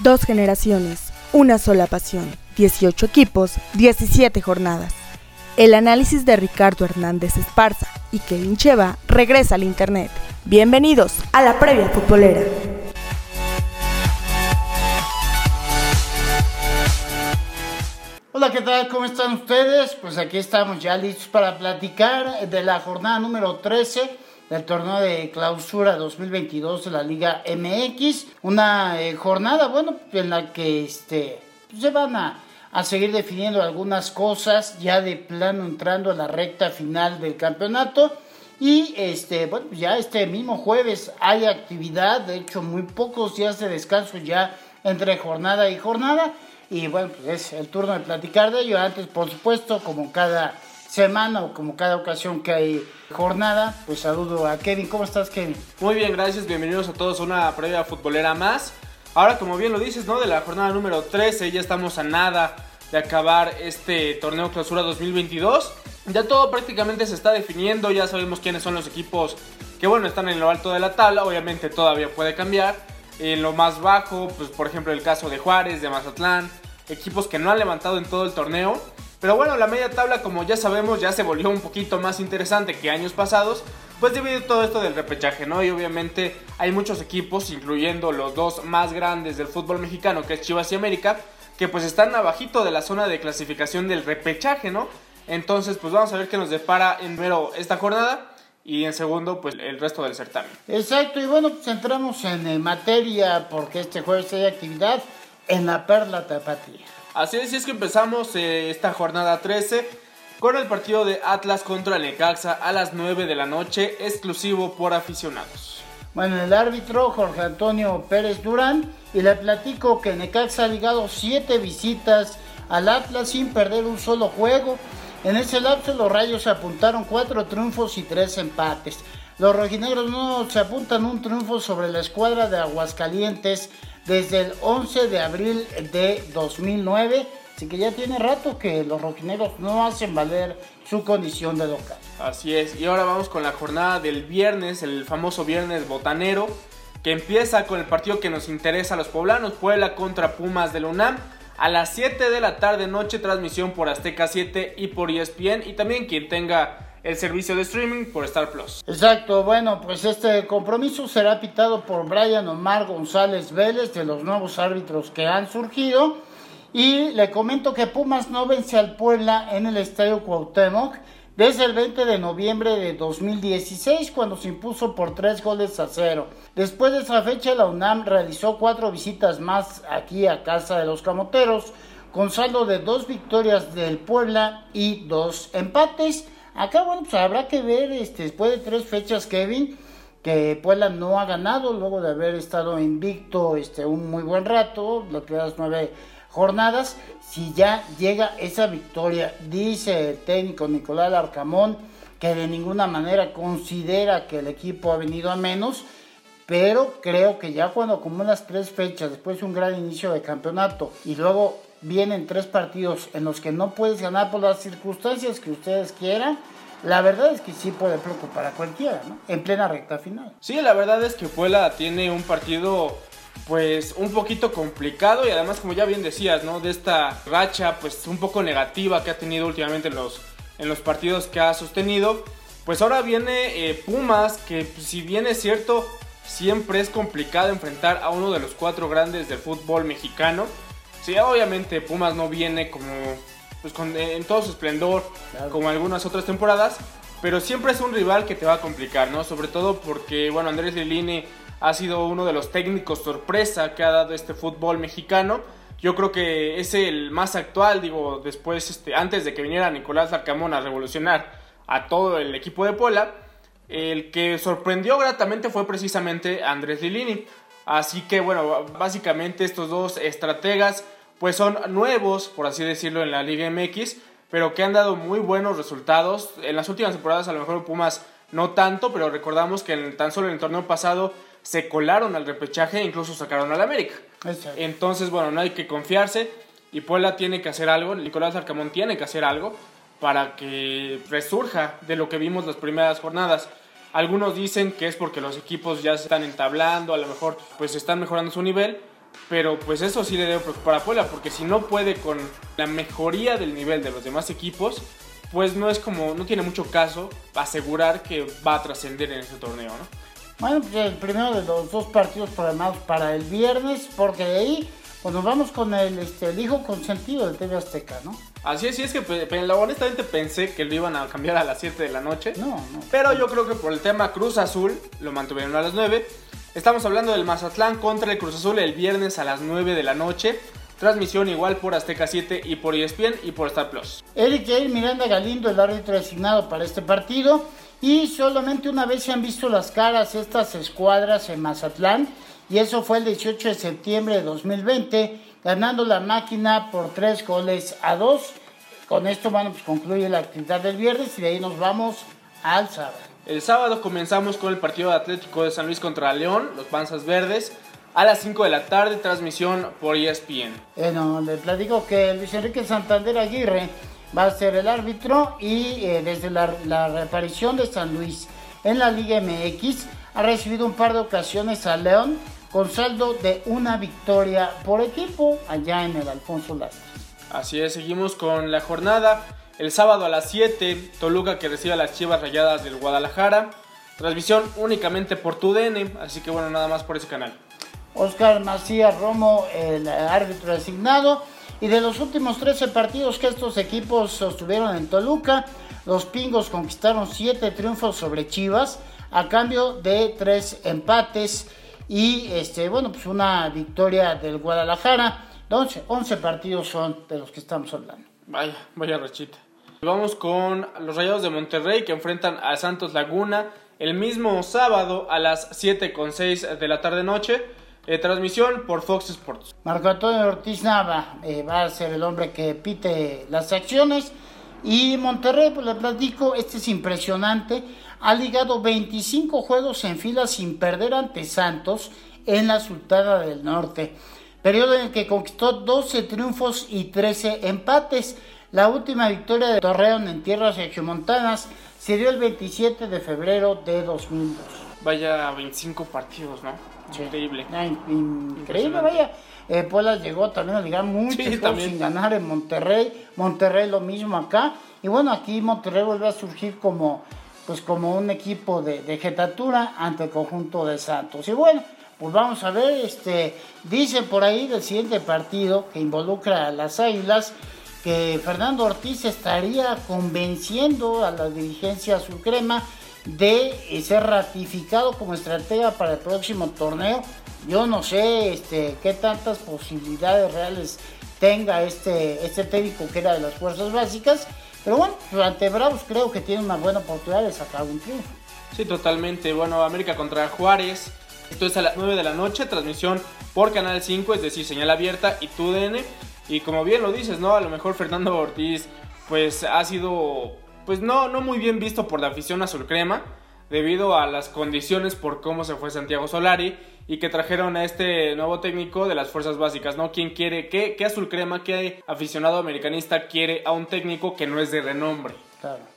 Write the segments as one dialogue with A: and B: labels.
A: Dos generaciones, una sola pasión, 18 equipos, 17 jornadas. El análisis de Ricardo Hernández Esparza y Kevin Cheva regresa al Internet. Bienvenidos a la previa futbolera.
B: Hola, ¿qué tal? ¿Cómo están ustedes? Pues aquí estamos ya listos para platicar de la jornada número 13 del torneo de clausura 2022 de la Liga MX. Una eh, jornada, bueno, en la que este, pues, se van a, a, seguir definiendo algunas cosas, ya de plano entrando a la recta final del campeonato. Y este, bueno, ya este mismo jueves hay actividad, de hecho, muy pocos días de descanso ya entre jornada y jornada. Y bueno, pues es el turno de platicar de ello. Antes, por supuesto, como cada semana o como cada ocasión que hay jornada, pues saludo a Kevin. ¿Cómo estás, Kevin?
C: Muy bien, gracias. Bienvenidos a todos a una previa futbolera más. Ahora, como bien lo dices, ¿no? De la jornada número 13, ya estamos a nada de acabar este torneo clausura 2022. Ya todo prácticamente se está definiendo, ya sabemos quiénes son los equipos que, bueno, están en lo alto de la tabla. Obviamente todavía puede cambiar. En lo más bajo, pues por ejemplo el caso de Juárez, de Mazatlán, equipos que no han levantado en todo el torneo pero bueno, la media tabla, como ya sabemos, ya se volvió un poquito más interesante que años pasados. Pues debido a todo esto del repechaje, ¿no? Y obviamente hay muchos equipos, incluyendo los dos más grandes del fútbol mexicano, que es Chivas y América, que pues están abajito de la zona de clasificación del repechaje, ¿no? Entonces, pues vamos a ver qué nos depara en primero esta jornada y en segundo, pues el resto del certamen.
B: Exacto, y bueno, pues entramos en eh, materia porque este jueves hay actividad en la Perla Tapatía.
C: Así es, es que empezamos eh, esta jornada 13 con el partido de Atlas contra Necaxa a las 9 de la noche, exclusivo por aficionados.
B: Bueno, el árbitro Jorge Antonio Pérez Durán y le platico que Necaxa ha ligado 7 visitas al Atlas sin perder un solo juego. En ese lapso los Rayos apuntaron 4 triunfos y 3 empates. Los rojinegros no se apuntan un triunfo sobre la escuadra de Aguascalientes desde el 11 de abril de 2009. Así que ya tiene rato que los rojineros no hacen valer su condición de local.
C: Así es, y ahora vamos con la jornada del viernes, el famoso viernes botanero, que empieza con el partido que nos interesa a los poblanos, Puebla contra Pumas del UNAM. A las 7 de la tarde noche, transmisión por Azteca 7 y por ESPN. Y también quien tenga el servicio de streaming por Star Plus.
B: Exacto, bueno, pues este compromiso será pitado por Brian Omar González Vélez, de los nuevos árbitros que han surgido. Y le comento que Pumas no vence al Puebla en el Estadio Cuauhtémoc desde el 20 de noviembre de 2016 cuando se impuso por tres goles a cero. Después de esa fecha la UNAM realizó cuatro visitas más aquí a casa de los Camoteros con saldo de dos victorias del Puebla y dos empates. Acá, bueno, pues habrá que ver, este, después de tres fechas, Kevin, que Puebla no ha ganado luego de haber estado invicto este, un muy buen rato, las primeras nueve jornadas, si ya llega esa victoria, dice el técnico Nicolás Arcamón, que de ninguna manera considera que el equipo ha venido a menos, pero creo que ya cuando acumulas tres fechas, después de un gran inicio de campeonato, y luego vienen tres partidos en los que no puedes ganar por las circunstancias que ustedes quieran, la verdad es que sí puede preocupar a cualquiera, ¿no? En plena recta final.
C: Sí, la verdad es que Puebla tiene un partido pues un poquito complicado y además como ya bien decías, ¿no? De esta racha pues un poco negativa que ha tenido últimamente en los, en los partidos que ha sostenido. Pues ahora viene eh, Pumas que pues, si bien es cierto siempre es complicado enfrentar a uno de los cuatro grandes del fútbol mexicano. Sí, obviamente Pumas no viene como pues en todo su esplendor como algunas otras temporadas, pero siempre es un rival que te va a complicar, ¿no? Sobre todo porque, bueno, Andrés Lilini ha sido uno de los técnicos sorpresa que ha dado este fútbol mexicano. Yo creo que es el más actual, digo, después, este, antes de que viniera Nicolás Arcamón a revolucionar a todo el equipo de Puebla, el que sorprendió gratamente fue precisamente Andrés Lilini. Así que bueno, básicamente estos dos estrategas pues son nuevos, por así decirlo, en la Liga MX, pero que han dado muy buenos resultados. En las últimas temporadas a lo mejor Pumas no tanto, pero recordamos que tan solo en el torneo pasado se colaron al repechaje e incluso sacaron al América. Entonces, bueno, no hay que confiarse y Puebla tiene que hacer algo, Nicolás Arcamón tiene que hacer algo para que resurja de lo que vimos las primeras jornadas. Algunos dicen que es porque los equipos ya se están entablando, a lo mejor pues están mejorando su nivel, pero pues eso sí le debe preocupar a Puebla, porque si no puede con la mejoría del nivel de los demás equipos, pues no es como, no tiene mucho caso asegurar que va a trascender en este torneo, ¿no?
B: Bueno, pues el primero de los dos partidos programados para el viernes, porque de ahí pues nos vamos con el, este, el hijo consentido de TV Azteca, ¿no?
C: Así es, sí es que pues, honestamente pensé que lo iban a cambiar a las 7 de la noche.
B: No, no.
C: Pero yo creo que por el tema Cruz Azul lo mantuvieron a las 9. Estamos hablando del Mazatlán contra el Cruz Azul el viernes a las 9 de la noche. Transmisión igual por Azteca 7 y por ESPN y por Star Plus.
B: Eric Miranda Galindo, el árbitro designado para este partido. Y solamente una vez se han visto las caras estas escuadras en Mazatlán y eso fue el 18 de septiembre de 2020, ganando la máquina por 3 goles a 2. Con esto, bueno, pues concluye la actividad del viernes y de ahí nos vamos al sábado.
C: El sábado comenzamos con el partido Atlético de San Luis contra León, los Panzas Verdes, a las 5 de la tarde, transmisión por ESPN.
B: Bueno, le platico que Luis Enrique Santander Aguirre va a ser el árbitro y eh, desde la, la reaparición de San Luis en la Liga MX ha recibido un par de ocasiones a León con saldo de una victoria por equipo allá en el Alfonso Lastras.
C: Así es, seguimos con la jornada. El sábado a las 7, Toluca que recibe a las Chivas Rayadas del Guadalajara. Transmisión únicamente por TUDN, así que bueno, nada más por ese canal.
B: Oscar Macías Romo, el árbitro designado. Y de los últimos 13 partidos que estos equipos sostuvieron en Toluca, los Pingos conquistaron 7 triunfos sobre Chivas a cambio de 3 empates y este, bueno, pues una victoria del Guadalajara. 11, 11 partidos son de los que estamos hablando.
C: Vaya, vaya rachita. Vamos con los Rayados de Monterrey que enfrentan a Santos Laguna el mismo sábado a las 7.6 de la tarde-noche. Eh, transmisión por Fox Sports.
B: Marco Antonio Ortiz Nava eh, va a ser el hombre que pite las acciones. Y Monterrey, pues le platico, este es impresionante ha ligado 25 juegos en fila sin perder ante Santos en la Sultana del Norte, periodo en el que conquistó 12 triunfos y 13 empates. La última victoria de Torreón en tierras regiomontanas se dio el 27 de febrero de 2002.
C: Vaya 25 partidos, ¿no? Increíble.
B: increíble, vaya. Eh, Puebla llegó también a ligar muchos sin ganar en Monterrey. Monterrey lo mismo acá. Y bueno, aquí Monterrey vuelve a surgir como pues como un equipo de, de jetatura ante el conjunto de Santos. Y bueno, pues vamos a ver, este, dicen por ahí del siguiente partido que involucra a las Águilas que Fernando Ortiz estaría convenciendo a la dirigencia crema de ser ratificado como estratega para el próximo torneo. Yo no sé este, qué tantas posibilidades reales tenga este, este técnico que era de las fuerzas básicas pero bueno, durante Bravos creo que tiene una buena oportunidad de sacar un triunfo.
C: Sí, totalmente. Bueno, América contra Juárez. Esto es a las 9 de la noche, transmisión por Canal 5, es decir, señal abierta y TUDN. Y como bien lo dices, ¿no? A lo mejor Fernando Ortiz, pues ha sido, pues no, no muy bien visto por la afición azul crema debido a las condiciones por cómo se fue Santiago Solari y que trajeron a este nuevo técnico de las fuerzas básicas, ¿no? ¿Quién quiere, qué, qué azul crema, qué aficionado americanista quiere a un técnico que no es de renombre?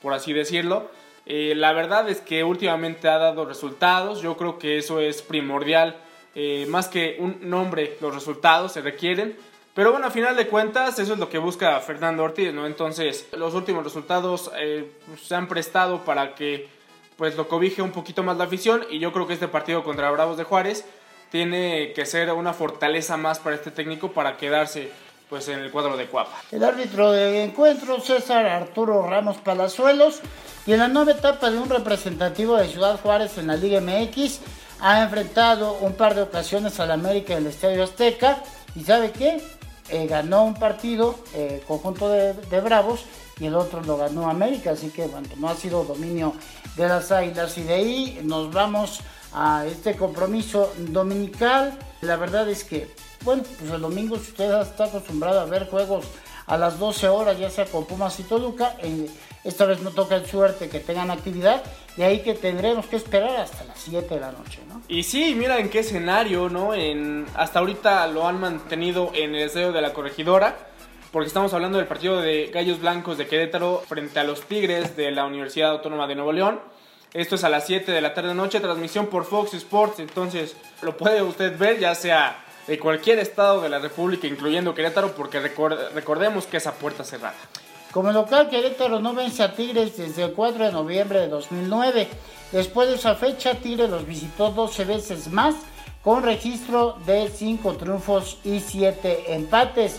C: Por así decirlo. Eh, la verdad es que últimamente ha dado resultados, yo creo que eso es primordial, eh, más que un nombre, los resultados se requieren. Pero bueno, a final de cuentas, eso es lo que busca Fernando Ortiz, ¿no? Entonces, los últimos resultados eh, se han prestado para que pues lo cobije un poquito más la afición y yo creo que este partido contra Bravos de Juárez tiene que ser una fortaleza más para este técnico para quedarse pues en el cuadro de Cuapa.
B: El árbitro de encuentro, César Arturo Ramos Palazuelos, y en la nueva etapa de un representativo de Ciudad Juárez en la Liga MX, ha enfrentado un par de ocasiones al América en el Estadio Azteca, y ¿sabe qué? Eh, ganó un partido, eh, conjunto de, de Bravos, y el otro lo ganó América, así que bueno, no ha sido dominio de las Águilas y de ahí nos vamos a este compromiso dominical. La verdad es que, bueno, pues el domingo si usted está acostumbrado a ver juegos a las 12 horas, ya sea con Pumas y Toluca, eh, esta vez no toca el suerte que tengan actividad, de ahí que tendremos que esperar hasta las 7 de la noche, ¿no?
C: Y sí, mira en qué escenario, ¿no? En, hasta ahorita lo han mantenido en el deseo de la corregidora porque estamos hablando del partido de Gallos Blancos de Querétaro frente a los Tigres de la Universidad Autónoma de Nuevo León. Esto es a las 7 de la tarde noche, transmisión por Fox Sports, entonces lo puede usted ver ya sea de cualquier estado de la República, incluyendo Querétaro, porque recordemos que esa puerta cerrada.
B: Como local, Querétaro no vence a Tigres desde el 4 de noviembre de 2009. Después de esa fecha, Tigres los visitó 12 veces más, con registro de 5 triunfos y 7 empates.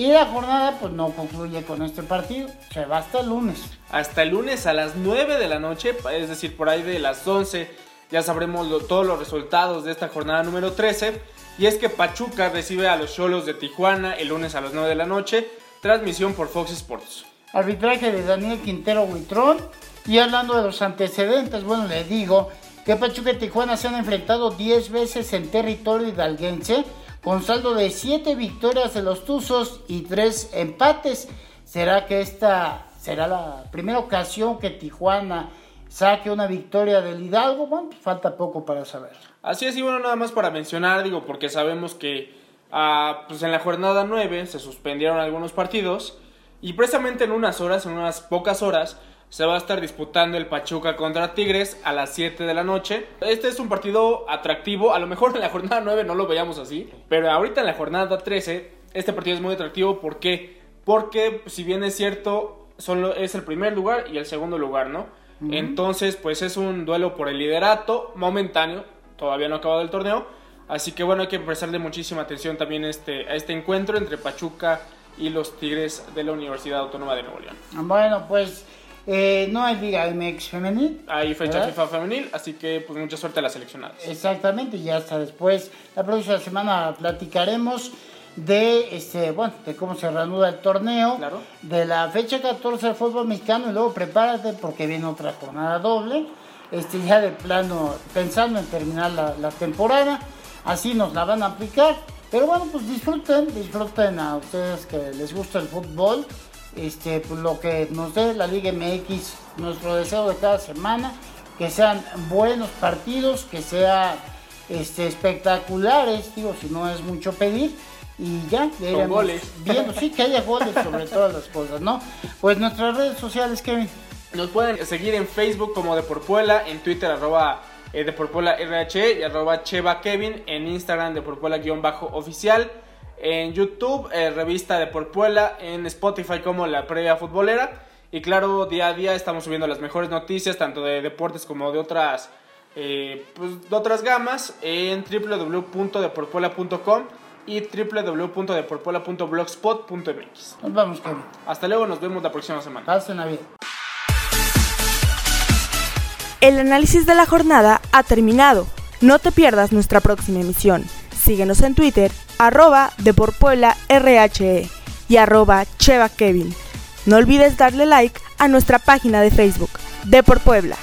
B: Y la jornada pues no concluye con este partido, se va hasta el lunes.
C: Hasta el lunes a las 9 de la noche, es decir, por ahí de las 11, ya sabremos todos los resultados de esta jornada número 13. Y es que Pachuca recibe a los Cholos de Tijuana el lunes a las 9 de la noche, transmisión por Fox Sports.
B: Arbitraje de Daniel Quintero Huitrón. Y hablando de los antecedentes, bueno, le digo que Pachuca y Tijuana se han enfrentado 10 veces en territorio hidalguense con saldo de 7 victorias de los Tuzos y 3 empates. ¿Será que esta será la primera ocasión que Tijuana saque una victoria del Hidalgo? Bueno, pues falta poco para saber.
C: Así es, y bueno, nada más para mencionar, digo, porque sabemos que ah, pues en la jornada 9 se suspendieron algunos partidos y precisamente en unas horas, en unas pocas horas, se va a estar disputando el Pachuca contra Tigres a las 7 de la noche. Este es un partido atractivo, a lo mejor en la jornada 9 no lo veíamos así, pero ahorita en la jornada 13 este partido es muy atractivo. ¿Por qué? Porque si bien es cierto, solo es el primer lugar y el segundo lugar, ¿no? Entonces, pues es un duelo por el liderato momentáneo, todavía no ha acabado el torneo. Así que bueno, hay que prestarle muchísima atención también este, a este encuentro entre Pachuca y los Tigres de la Universidad Autónoma de Nuevo León.
B: Bueno, pues eh, no hay Liga MX femenil.
C: Hay fecha FIFA femenil, así que pues mucha suerte a las seleccionadas.
B: Exactamente, y hasta después, la próxima semana platicaremos de este bueno de cómo se reanuda el torneo de la fecha 14 del fútbol mexicano y luego prepárate porque viene otra jornada doble este ya de plano pensando en terminar la, la temporada así nos la van a aplicar pero bueno pues disfruten disfruten a ustedes que les gusta el fútbol este, pues, lo que nos dé la Liga MX, nuestro deseo de cada semana, que sean buenos partidos, que sean este, espectaculares, digo, si no es mucho pedir, y ya, ya
C: goles.
B: viendo, sí, que haya goles sobre todas las cosas, ¿no? Pues nuestras redes sociales, Kevin.
C: Nos pueden seguir en Facebook como de Porpuela, en Twitter arroba eh, de Porpuela RH y arroba Cheva Kevin, en Instagram de Porpuela-oficial en YouTube, eh, revista de Porpuela, en Spotify como La Previa Futbolera. Y claro, día a día estamos subiendo las mejores noticias, tanto de deportes como de otras, eh, pues, de otras gamas, en www.deporpuela.com y www.deporpuela.blogspot.mx.
B: Nos vamos, Kevin.
C: Hasta luego, nos vemos la próxima semana.
B: Pasen la vida.
A: El análisis de la jornada ha terminado. No te pierdas nuestra próxima emisión. Síguenos en Twitter, arroba de por Puebla RHE y arroba Cheva Kevin. No olvides darle like a nuestra página de Facebook, de por Puebla.